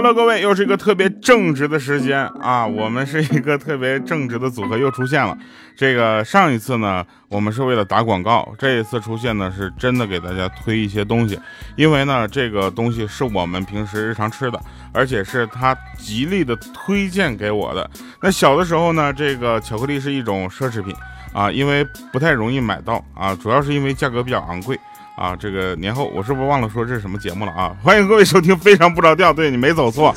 Hello，各位，又是一个特别正直的时间啊！我们是一个特别正直的组合又出现了。这个上一次呢，我们是为了打广告，这一次出现呢，是真的给大家推一些东西，因为呢，这个东西是我们平时日常吃的，而且是他极力的推荐给我的。那小的时候呢，这个巧克力是一种奢侈品啊，因为不太容易买到啊，主要是因为价格比较昂贵。啊，这个年后我是不是忘了说这是什么节目了啊？欢迎各位收听《非常不着调》，对你没走错，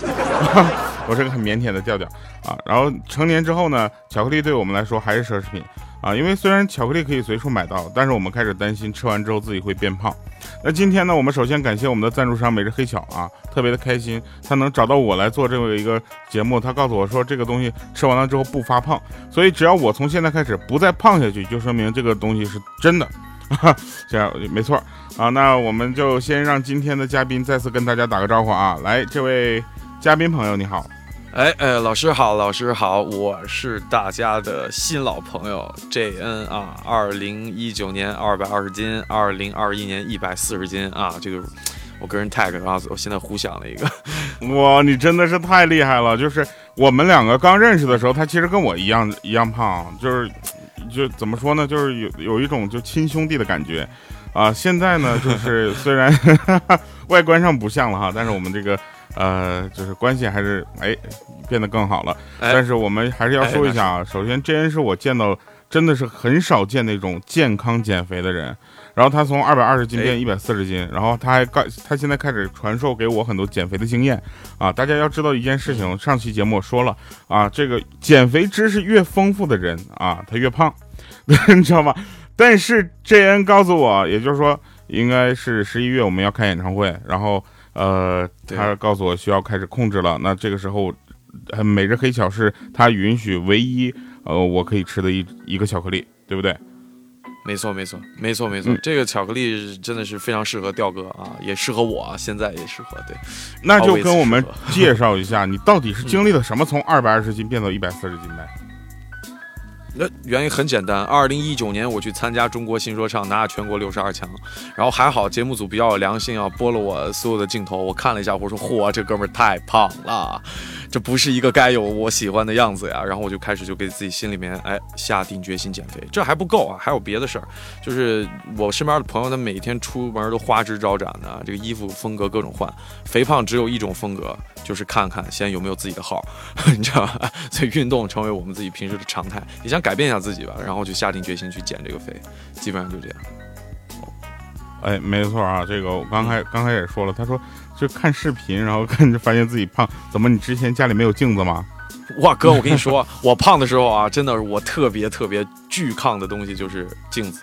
我是个很腼腆的调调啊。然后成年之后呢，巧克力对我们来说还是奢侈品啊，因为虽然巧克力可以随处买到，但是我们开始担心吃完之后自己会变胖。那今天呢，我们首先感谢我们的赞助商每日黑巧啊，特别的开心，他能找到我来做这么一个节目，他告诉我说这个东西吃完了之后不发胖，所以只要我从现在开始不再胖下去，就说明这个东西是真的。这样没错啊，那我们就先让今天的嘉宾再次跟大家打个招呼啊！来，这位嘉宾朋友你好，哎哎，老师好，老师好，我是大家的新老朋友 JN 啊，二零一九年二百二十斤，二零二一年一百四十斤啊，这个我个人 tag 啊，我现在胡想了一个，哇，你真的是太厉害了！就是我们两个刚认识的时候，他其实跟我一样一样胖，就是。就怎么说呢？就是有有一种就亲兄弟的感觉，啊，现在呢，就是虽然 外观上不像了哈，但是我们这个呃，就是关系还是哎变得更好了。但是我们还是要说一下啊，首先，这人是我见到真的是很少见那种健康减肥的人。然后他从二百二十斤变一百四十斤，然后他还干，他现在开始传授给我很多减肥的经验啊！大家要知道一件事情，上期节目我说了啊，这个减肥知识越丰富的人啊，他越胖，你知道吗？但是 J N 告诉我，也就是说，应该是十一月我们要开演唱会，然后呃，他告诉我需要开始控制了。那这个时候，每日黑巧是他允许唯一呃我可以吃的一一个巧克力，对不对？没错，没错，没错，没错。这个巧克力真的是非常适合调哥啊，也适合我，现在也适合。对，那就跟我们介绍一下，你到底是经历了什么，从二百二十斤变到一百四十斤呗？那原因很简单，二零一九年我去参加中国新说唱，拿下全国六十二强，然后还好节目组比较有良心啊，播了我所有的镜头，我看了一下，我说嚯，这哥们儿太胖了。这不是一个该有我喜欢的样子呀，然后我就开始就给自己心里面哎下定决心减肥，这还不够啊，还有别的事儿，就是我身边的朋友，他每天出门都花枝招展的，这个衣服风格各种换，肥胖只有一种风格，就是看看先有没有自己的号，你知道吧？所以运动成为我们自己平时的常态，你想改变一下自己吧，然后就下定决心去减这个肥，基本上就这样。哎，没错啊，这个我刚才刚才也说了，他说。就看视频，然后看就发现自己胖。怎么？你之前家里没有镜子吗？哇，哥，我跟你说，我胖的时候啊，真的是我特别特别巨抗的东西就是镜子。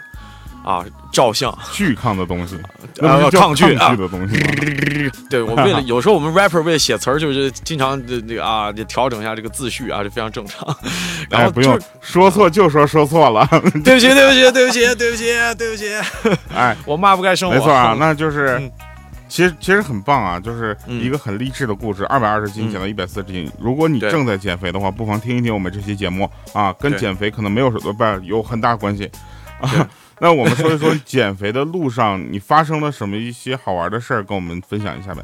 啊，照相巨抗的东西，啊，抗拒的东西。对我为了 有时候我们 rapper 为了写词儿，就是经常这这个啊，得调整一下这个字序啊，这非常正常。然后不用说错就说说错了，对不起对不起对不起对不起对不起。哎，我骂不该生我。没错啊，那就是。其实其实很棒啊，就是一个很励志的故事。二百二十斤减到一百四十斤，如果你正在减肥的话，不妨听一听我们这期节目啊，跟减肥可能没有什么不有很大关系啊。那我们说一说减肥的路上你发生了什么一些好玩的事儿，跟我们分享一下呗。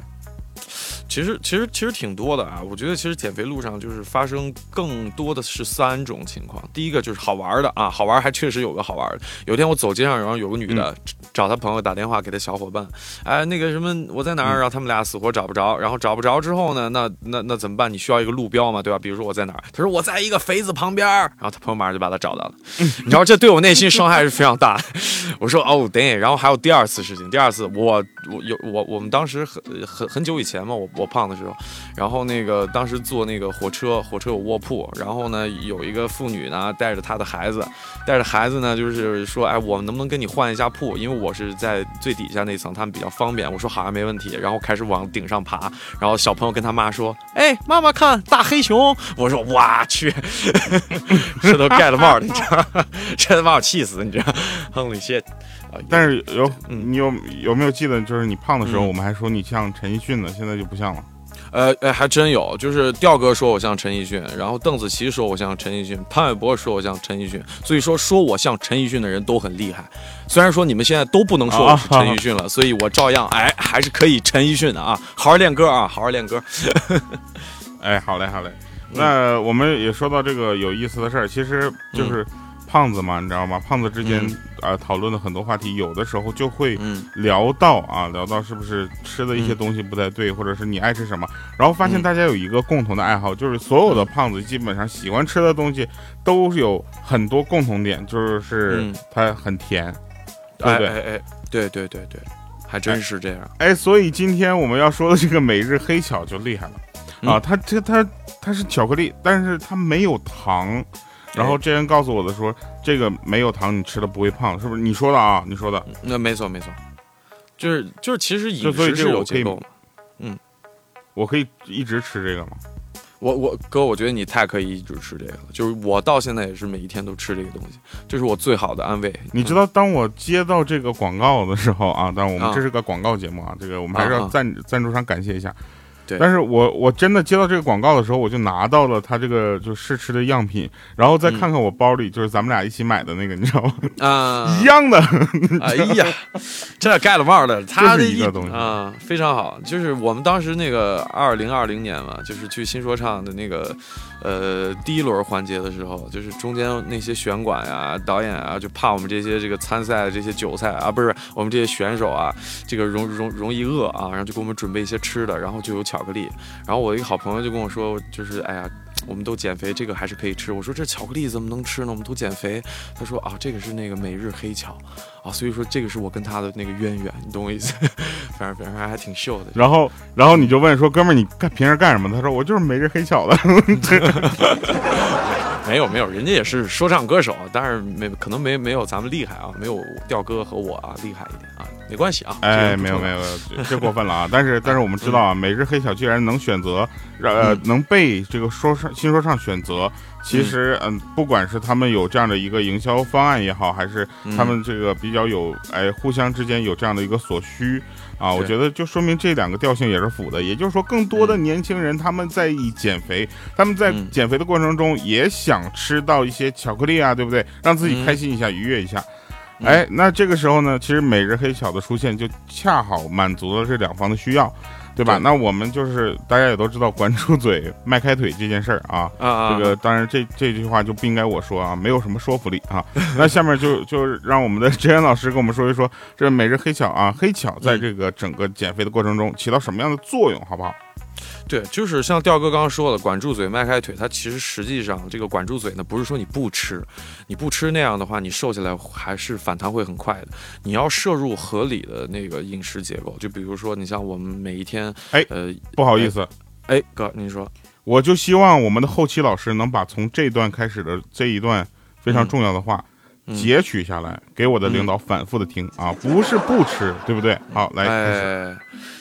其实其实其实挺多的啊，我觉得其实减肥路上就是发生更多的是三种情况。第一个就是好玩的啊，好玩还确实有个好玩的。有天我走街上，然后有个女的找她朋友打电话给她小伙伴，哎，那个什么我在哪儿？然后他们俩死活找不着。然后找不着之后呢，那那那怎么办？你需要一个路标嘛，对吧？比如说我在哪儿？他说我在一个肥子旁边。然后他朋友马上就把他找到了。你知道这对我内心伤害是非常大。我说哦，等。然后还有第二次事情，第二次我我有我我们当时很很很久以前嘛，我我。胖的时候，然后那个当时坐那个火车，火车有卧铺，然后呢有一个妇女呢带着她的孩子，带着孩子呢就是说，哎，我们能不能跟你换一下铺？因为我是在最底下那层，他们比较方便。我说好像没问题，然后开始往顶上爬，然后小朋友跟他妈说，哎，妈妈看大黑熊。我说我去，这都盖了帽的，你知道，这把我气死，你知道哼了一些但是有你有有没有记得，就是你胖的时候，我们还说你像陈奕迅呢，现在就不像了。呃，哎，还真有，就是调哥说我像陈奕迅，然后邓紫棋说我像陈奕迅，潘玮柏说我像陈奕迅，所以说说我像陈奕迅的人都很厉害。虽然说你们现在都不能说我是陈奕迅了，所以我照样哎还是可以陈奕迅的啊，好好练歌啊，好好练歌。哎，好嘞，好嘞。那我们也说到这个有意思的事儿，其实就是胖子嘛，你知道吗？胖子之间啊讨论的很多话题，有的时候就会聊到啊，聊到是不是吃的一些东西不太对，或者是你爱吃什么，然后发现大家有一个共同的爱好，就是所有的胖子基本上喜欢吃的东西都有很多共同点，就是它很甜，对不对？哎哎，对对对对，还真是这样。哎，所以今天我们要说的这个每日黑巧就厉害了。啊，它这它它是巧克力，但是它没有糖。然后这人告诉我的说，这个没有糖，你吃了不会胖，是不是？你说的啊，你说的。那没错没错，就是就是，其实饮食是有结构的。嗯，我可以一直吃这个吗？我我哥，我觉得你太可以一直吃这个了。就是我到现在也是每一天都吃这个东西，这是我最好的安慰。你知道，当我接到这个广告的时候啊，当然我们这是个广告节目啊，这个我们还是要赞赞助商感谢一下。但是我我真的接到这个广告的时候，我就拿到了他这个就试吃的样品，然后再看看我包里就是咱们俩一起买的那个，你知道吗？啊，一样的。哎呀，这盖了帽的，他的一 个东西啊，非常好。就是我们当时那个二零二零年嘛，就是去新说唱的那个呃第一轮环节的时候，就是中间那些选管呀、导演啊，就怕我们这些这个参赛的这些韭菜啊，不是我们这些选手啊，这个容容容易饿啊，然后就给我们准备一些吃的，然后就有。巧克力，然后我一个好朋友就跟我说，就是哎呀，我们都减肥，这个还是可以吃。我说这巧克力怎么能吃呢？我们都减肥。他说啊，这个是那个每日黑巧啊，所以说这个是我跟他的那个渊源，你懂我意思？反正反正还挺秀的。然后然后你就问说，哥们儿你干平时干什么？他说我就是每日黑巧的。没有没有，人家也是说唱歌手，但是没可能没没有咱们厉害啊，没有调哥和我啊厉害一点啊，没关系啊。哎，没有没有，这过分了啊！但是但是我们知道啊，每日黑小既然能选择，呃，能被这个说唱新说唱选择。其实，嗯，不管是他们有这样的一个营销方案也好，还是他们这个比较有，哎，互相之间有这样的一个所需啊，我觉得就说明这两个调性也是符的。也就是说，更多的年轻人他们在意减肥，他们在减肥的过程中也想吃到一些巧克力啊，对不对？让自己开心一下，愉悦一下。哎，那这个时候呢，其实每日黑巧的出现就恰好满足了这两方的需要。对吧？那我们就是大家也都知道，管住嘴，迈开腿这件事儿啊。啊这个当然，这这句话就不应该我说啊，没有什么说服力啊。那下面就就让我们的哲源老师跟我们说一说，这每日黑巧啊，黑巧在这个整个减肥的过程中起到什么样的作用，好不好？对，就是像调哥刚刚说的，管住嘴，迈开腿。它其实实际上这个管住嘴呢，不是说你不吃，你不吃那样的话，你瘦下来还是反弹会很快的。你要摄入合理的那个饮食结构，就比如说你像我们每一天，哎，呃，不好意思，哎，哥，您说，我就希望我们的后期老师能把从这段开始的这一段非常重要的话。截取下来给我的领导反复的听啊，不是不吃，对不对？好，来，哎，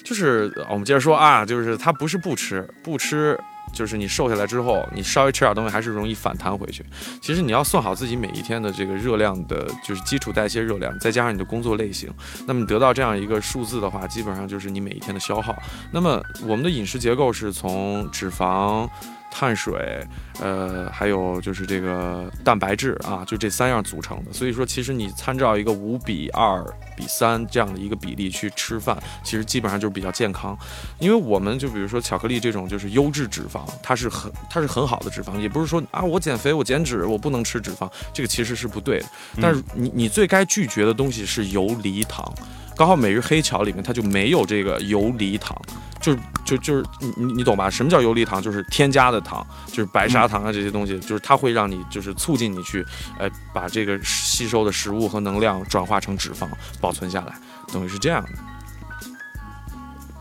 就是我们接着说啊，就是他不是不吃，不吃就是你瘦下来之后，你稍微吃点东西还是容易反弹回去。其实你要算好自己每一天的这个热量的，就是基础代谢热量，再加上你的工作类型，那么你得到这样一个数字的话，基本上就是你每一天的消耗。那么我们的饮食结构是从脂肪。碳水，呃，还有就是这个蛋白质啊，就这三样组成的。所以说，其实你参照一个五比二比三这样的一个比例去吃饭，其实基本上就是比较健康。因为我们就比如说巧克力这种就是优质脂肪，它是很它是很好的脂肪，也不是说啊我减肥我减脂我不能吃脂肪，这个其实是不对的。但是你你最该拒绝的东西是游离糖。刚好每日黑巧里面它就没有这个游离糖，就就就是你你你懂吧？什么叫游离糖？就是添加的糖，就是白砂糖啊这些东西，就是它会让你就是促进你去，呃，把这个吸收的食物和能量转化成脂肪保存下来，等于是这样的。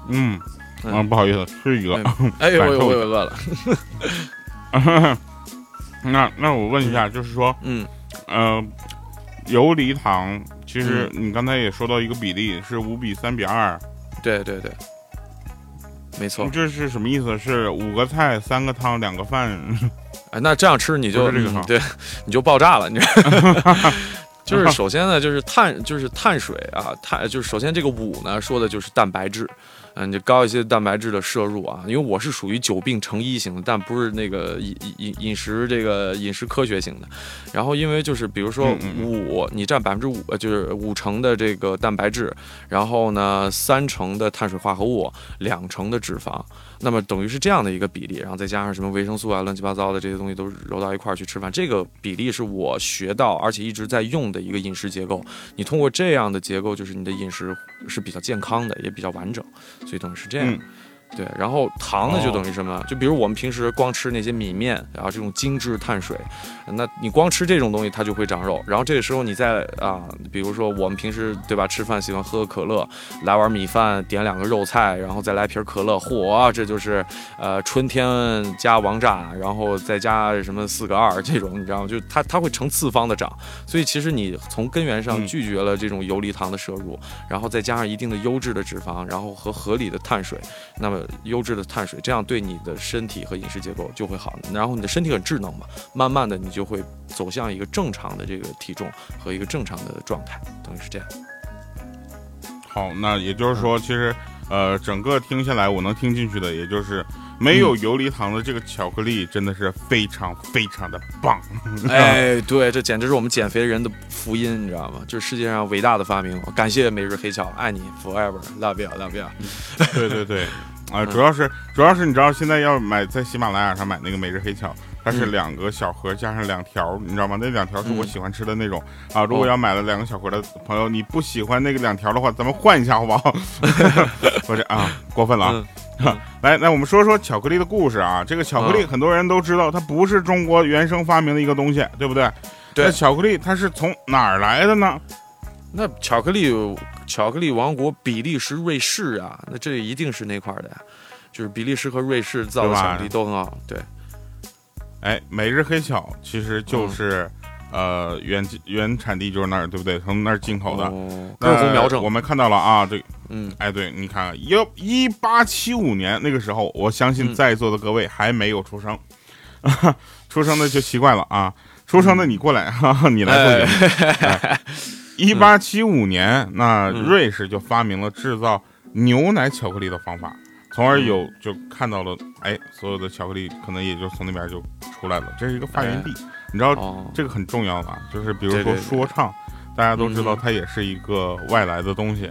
嗯，啊，不好意思，吃一个，哎，我我我饿了。那那我问一下，就是说，嗯，呃，游离糖。其实你刚才也说到一个比例是五比三比二，对对对，没错。这是什么意思？是五个菜，三个汤，两个饭。哎，那这样吃你就这个对，你就爆炸了。你 就是首先呢，就是碳，就是碳水啊，碳就是首先这个五呢说的就是蛋白质。嗯，就高一些蛋白质的摄入啊，因为我是属于久病成医型的，但不是那个饮饮饮食这个饮食科学型的。然后因为就是比如说五，你占百分之五，就是五成的这个蛋白质，然后呢三成的碳水化合物，两成的脂肪。那么等于是这样的一个比例，然后再加上什么维生素啊、乱七八糟的这些东西都揉到一块儿去吃饭，这个比例是我学到而且一直在用的一个饮食结构。你通过这样的结构，就是你的饮食是比较健康的，也比较完整，所以等于是这样。对，然后糖呢就等于什么？就比如我们平时光吃那些米面，然后这种精致碳水，那你光吃这种东西它就会长肉。然后这个时候你再啊，比如说我们平时对吧，吃饭喜欢喝个可乐，来碗米饭，点两个肉菜，然后再来瓶可乐，嚯，这就是呃春天加王炸，然后再加什么四个二这种，你知道吗？就它它会成次方的涨。所以其实你从根源上拒绝了这种游离糖的摄入，然后再加上一定的优质的脂肪，然后和合理的碳水，那么。优质的碳水，这样对你的身体和饮食结构就会好。然后你的身体很智能嘛，慢慢的你就会走向一个正常的这个体重和一个正常的状态，等于是这样。好，那也就是说，其实呃，整个听下来，我能听进去的，也就是没有游离糖的这个巧克力真的是非常非常的棒。哎，对，这简直是我们减肥人的福音，你知道吗？就是世界上伟大的发明。感谢每日黑巧，爱你 forever，love you，love you。对对对。啊，主要是主要是你知道现在要买在喜马拉雅上买那个每日黑巧，它是两个小盒加上两条，你知道吗？那两条是我喜欢吃的那种啊。如果要买了两个小盒的朋友，你不喜欢那个两条的话，咱们换一下好不好？不是啊，过分了啊！来 来，我们说说巧克力的故事啊。这个巧克力很多人都知道，它不是中国原生发明的一个东西，对不对？对。那巧克力它是从哪儿来的呢？那巧克力。巧克力王国比利时、瑞士啊，那这一定是那块的呀，就是比利时和瑞士造的巧克力都很好。对，哎，每日黑巧其实就是，呃，原原产地就是那儿，对不对？从那儿进口的。各国苗正，我们看到了啊，这，嗯，哎，对，你看，一一八七五年那个时候，我相信在座的各位还没有出生，出生的就奇怪了啊，出生的你过来，哈哈，你来做。一八七五年，那瑞士就发明了制造牛奶巧克力的方法，从而有就看到了，哎，所有的巧克力可能也就从那边就出来了，这是一个发源地。你知道这个很重要吧？就是比如说说唱，大家都知道它也是一个外来的东西，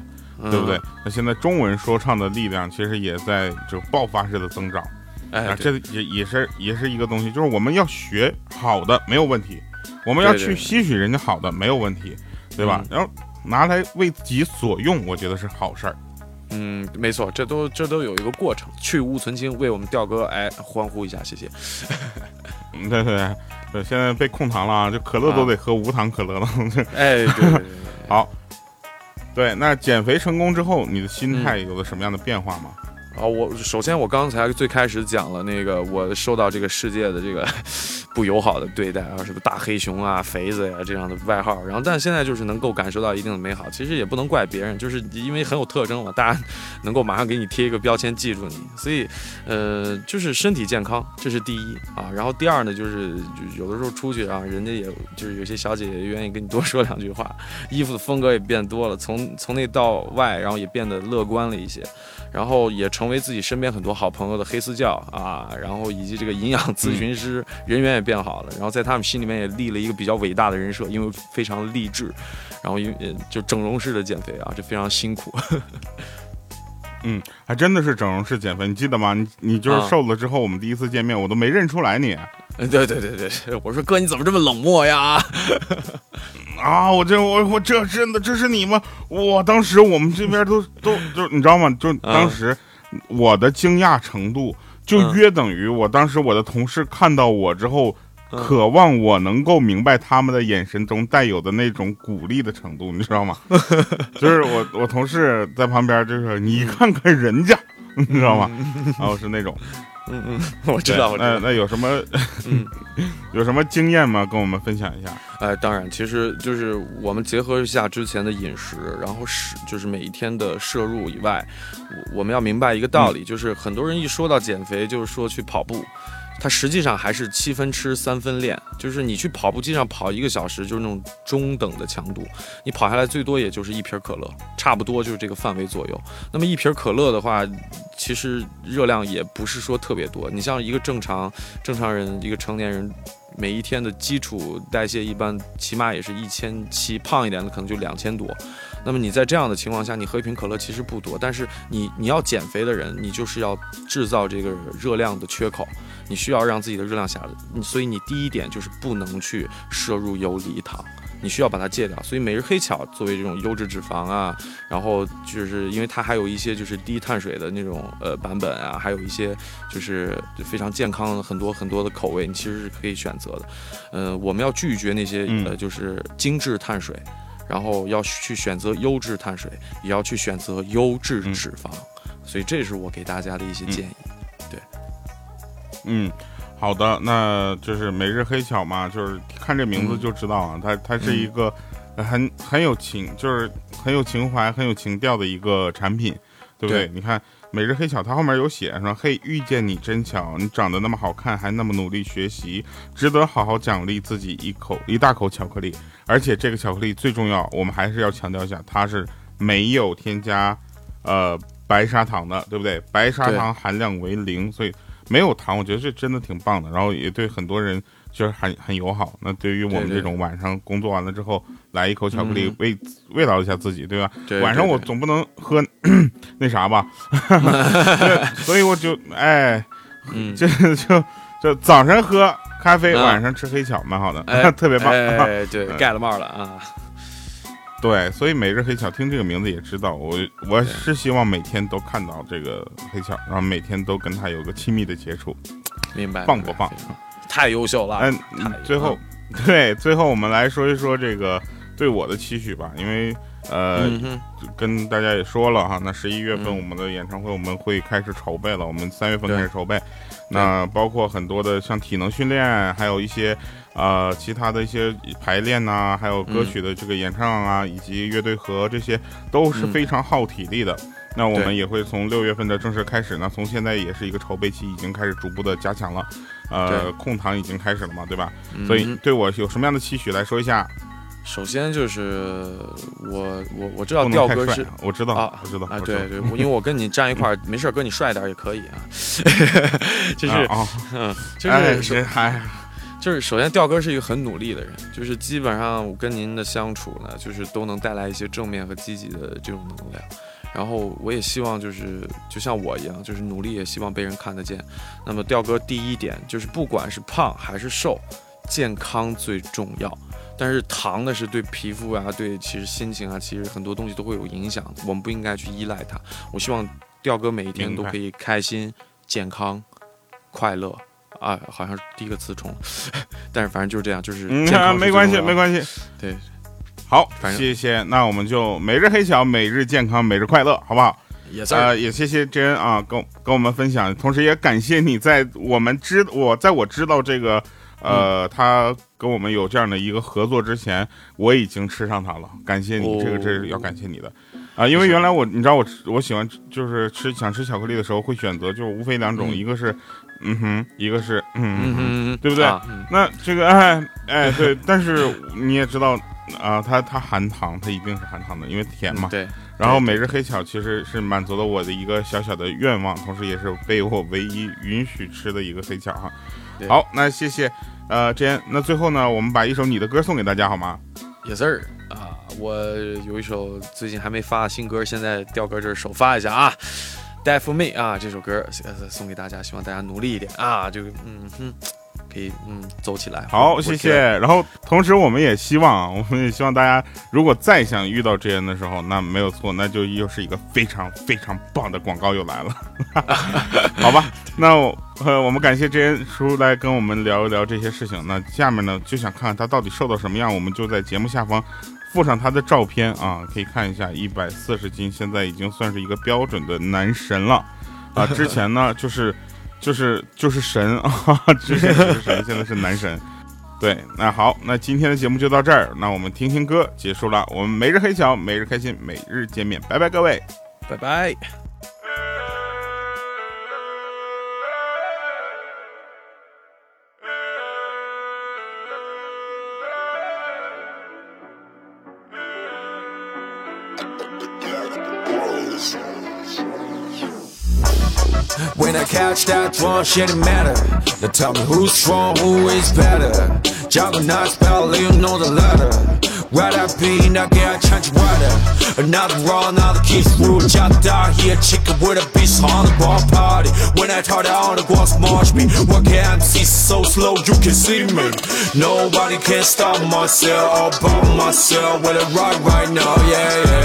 对不对？那现在中文说唱的力量其实也在就爆发式的增长，哎，这也也是也是一个东西，就是我们要学好的没有问题，我们要去吸取人家好的没有问题。对吧？然后拿来为自己所用，我觉得是好事儿。嗯，没错，这都这都有一个过程。去无存清，为我们调哥哎欢呼一下，谢谢。嗯，对对对，现在被控糖了啊，就可乐都得喝无糖可乐了。哎，对，好。对，那减肥成功之后，你的心态有了什么样的变化吗？啊，我首先我刚才最开始讲了那个我受到这个世界的这个 不友好的对待啊，什么大黑熊啊、肥子呀这样的外号，然后但现在就是能够感受到一定的美好，其实也不能怪别人，就是因为很有特征嘛，大家能够马上给你贴一个标签记住你，所以呃就是身体健康这是第一啊，然后第二呢就是有的时候出去啊，人家也就是有些小姐姐愿意跟你多说两句话，衣服的风格也变多了，从从内到外，然后也变得乐观了一些。然后也成为自己身边很多好朋友的黑私教啊，然后以及这个营养咨询师人缘也变好了，然后在他们心里面也立了一个比较伟大的人设，因为非常励志，然后因为就整容式的减肥啊，这非常辛苦。嗯，还真的是整容式减肥，你记得吗？你你就是瘦了之后，我们第一次见面我都没认出来你。对对对对，我说哥你怎么这么冷漠呀？啊！我这我我这真的这是你吗？我当时我们这边都都就你知道吗？就当时我的惊讶程度，就约等于我当时我的同事看到我之后，渴望我能够明白他们的眼神中带有的那种鼓励的程度，你知道吗？就是我我同事在旁边就是：“你看看人家，你知道吗？” 然后是那种。嗯嗯，我知道，我知道。那有什么嗯，有什么经验吗？跟我们分享一下。哎，当然，其实就是我们结合一下之前的饮食，然后是就是每一天的摄入以外，我我们要明白一个道理，就是很多人一说到减肥，就是说去跑步。它实际上还是七分吃三分练，就是你去跑步机上跑一个小时，就是那种中等的强度，你跑下来最多也就是一瓶可乐，差不多就是这个范围左右。那么一瓶可乐的话，其实热量也不是说特别多。你像一个正常正常人，一个成年人。每一天的基础代谢一般起码也是一千七，胖一点的可能就两千多。那么你在这样的情况下，你喝一瓶可乐其实不多，但是你你要减肥的人，你就是要制造这个热量的缺口，你需要让自己的热量下来，所以你第一点就是不能去摄入游离糖。你需要把它戒掉，所以每日黑巧作为这种优质脂肪啊，然后就是因为它还有一些就是低碳水的那种呃版本啊，还有一些就是非常健康的很多很多的口味，你其实是可以选择的。呃，我们要拒绝那些呃就是精致碳水，然后要去选择优质碳水，也要去选择优质脂肪。所以这是我给大家的一些建议。对，嗯。好的，那就是每日黑巧嘛，就是看这名字就知道啊，它它是一个很很有情，就是很有情怀、很有情调的一个产品，对不对？你看每日黑巧，它后面有写说：“嘿，遇见你真巧，你长得那么好看，还那么努力学习，值得好好奖励自己一口一大口巧克力。而且这个巧克力最重要，我们还是要强调一下，它是没有添加呃白砂糖的，对不对？白砂糖含量为零，所以。”没有糖，我觉得这真的挺棒的，然后也对很多人就是很很友好。那对于我们这种晚上工作完了之后来一口巧克力慰慰劳一下自己，对吧？晚上我总不能喝 那啥吧，所以我就哎，就就就早晨喝咖啡，晚上吃黑巧，蛮好的，特别棒。哎，对，盖了帽了啊。对，所以每日黑巧听这个名字也知道，我我是希望每天都看到这个黑巧，然后每天都跟他有个亲密的接触，明白？棒不棒？太优秀了。嗯，最后，对，最后我们来说一说这个对我的期许吧，因为呃，跟大家也说了哈，那十一月份我们的演唱会我们会开始筹备了，我们三月份开始筹备，那包括很多的像体能训练，还有一些。呃，其他的一些排练呐，还有歌曲的这个演唱啊，以及乐队和这些都是非常耗体力的。那我们也会从六月份的正式开始，呢从现在也是一个筹备期，已经开始逐步的加强了。呃，控糖已经开始了嘛，对吧？所以对我有什么样的期许来说一下？首先就是我我我知道调哥是，我知道啊，我知道啊，对对，因为我跟你站一块儿，没事，哥你帅点也可以啊。就是啊，嗯，就是还。就是首先，调哥是一个很努力的人，就是基本上我跟您的相处呢，就是都能带来一些正面和积极的这种能量。然后我也希望就是就像我一样，就是努力也希望被人看得见。那么调哥第一点就是不管是胖还是瘦，健康最重要。但是糖呢是对皮肤啊，对其实心情啊，其实很多东西都会有影响，我们不应该去依赖它。我希望调哥每一天都可以开心、健康、快乐。啊，好像是第一个词重，但是反正就是这样，就是嗯没关系，没关系。对，好，谢谢。那我们就每日黑巧，每日健康，每日快乐，好不好？也呃，也谢谢真啊，跟跟我们分享，同时也感谢你在我们知我在我知道这个呃，他跟我们有这样的一个合作之前，我已经吃上它了。感谢你，这个这是要感谢你的啊，因为原来我你知道我我喜欢就是吃想吃巧克力的时候会选择就无非两种，一个是。嗯哼，一个是嗯嗯，对不对？那这个哎哎对，但是你也知道啊，它它含糖，它一定是含糖的，因为甜嘛。对。然后每日黑巧其实是满足了我的一个小小的愿望，同时也是被我唯一允许吃的一个黑巧哈。好，那谢谢呃，这样那最后呢，我们把一首你的歌送给大家好吗？Yes sir 啊，我有一首最近还没发新歌，现在调歌这儿首发一下啊。Die for me 啊，这首歌送给大家，希望大家努力一点啊，就嗯哼，可以嗯走起来。好，谢谢。然后同时我们也希望，我们也希望大家如果再想遇到这人的时候，那没有错，那就又是一个非常非常棒的广告又来了。好吧，那呃我们感谢这恩叔来跟我们聊一聊这些事情。那下面呢就想看看他到底瘦到什么样，我们就在节目下方。附上他的照片啊，可以看一下，一百四十斤，现在已经算是一个标准的男神了啊。之前呢，就是就是就是神 啊，之前是神，现在是男神。对，那好，那今天的节目就到这儿，那我们听听歌结束了。我们每日黑巧，每日开心，每日见面，拜拜，各位，拜拜。I catch that one, shit it matter. Now tell me who's strong, who is better. Juggernaut spell, you know the letter. Where I be, now get a change weather. Another raw, another kiss rule. Just down here, chicken with a beast on the ball party. When I turn on the glass march me, what can MC so slow you can see me. Nobody can stop myself, all by myself. With a right right now, yeah, yeah.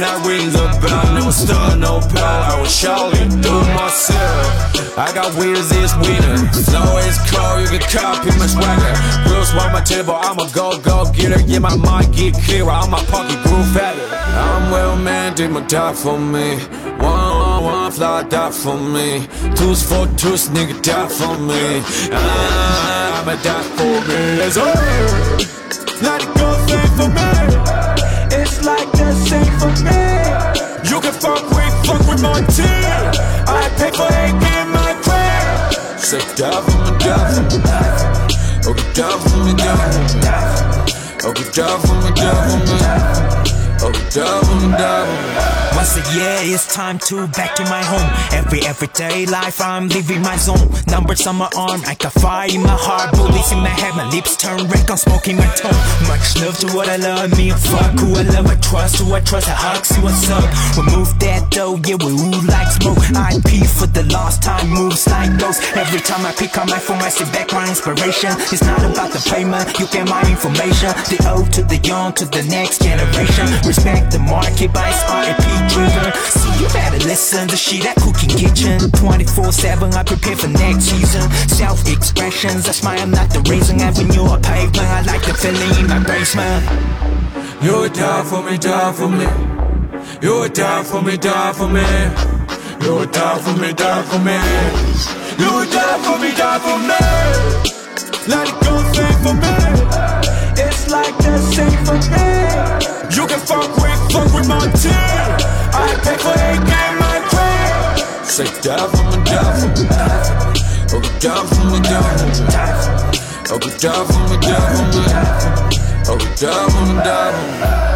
When I ring the bell, no star, no pal. I will surely do myself. I got wheels this winter. Flow is cold, you can copy my swagger. Wheels on my table, I'm a go go getter. Yeah, my mind get clearer, I'm my pocket groove fatter. I'm well man, did my die for me. One on one fly die for me. Two's for two's nigga die for me. I'ma die for me. It's over. Let it go, thing for me. For me. You can fuck with, fuck with my team. I pay for eight in my crib. Say die for me, die for me. Okay, die for me, die for me. Okay, die for me, die for me. Okay, die me, die me. Once a year, it's time to back to my home. Every everyday life, I'm leaving my zone. Numbers on my arm, I got fire in my heart. Bullets in my head, my lips turn red, I'm smoking my tongue. Much love to what I love, me fuck who I love, I trust who I trust, I hug, see what's up. We move that dough, yeah, we ooh like smoke. I IP for the last time, moves like those. Every time I pick up my phone, I sit back my inspiration. It's not about the payment, uh, you get my information. The old to the young to the next generation. Respect the market, it's RIP driven. See, you better listen to shit at Cooking Kitchen. 24 7, I prepare for next season. Self expressions, I smile, I'm not the reason. Avenue or pavement, I like the feeling in my basement. You die for me, die for me. You die for me, die for me. You die for me, die for me. You die for me, die for me. Let it go, thing for me. It's like the same for me. You can fuck with, fuck with my team. I pay for eight game, my crib. Say die for me, die for me. Okay, die for me, for me. Okay, die for me, for me. Okay, die for me, die for me.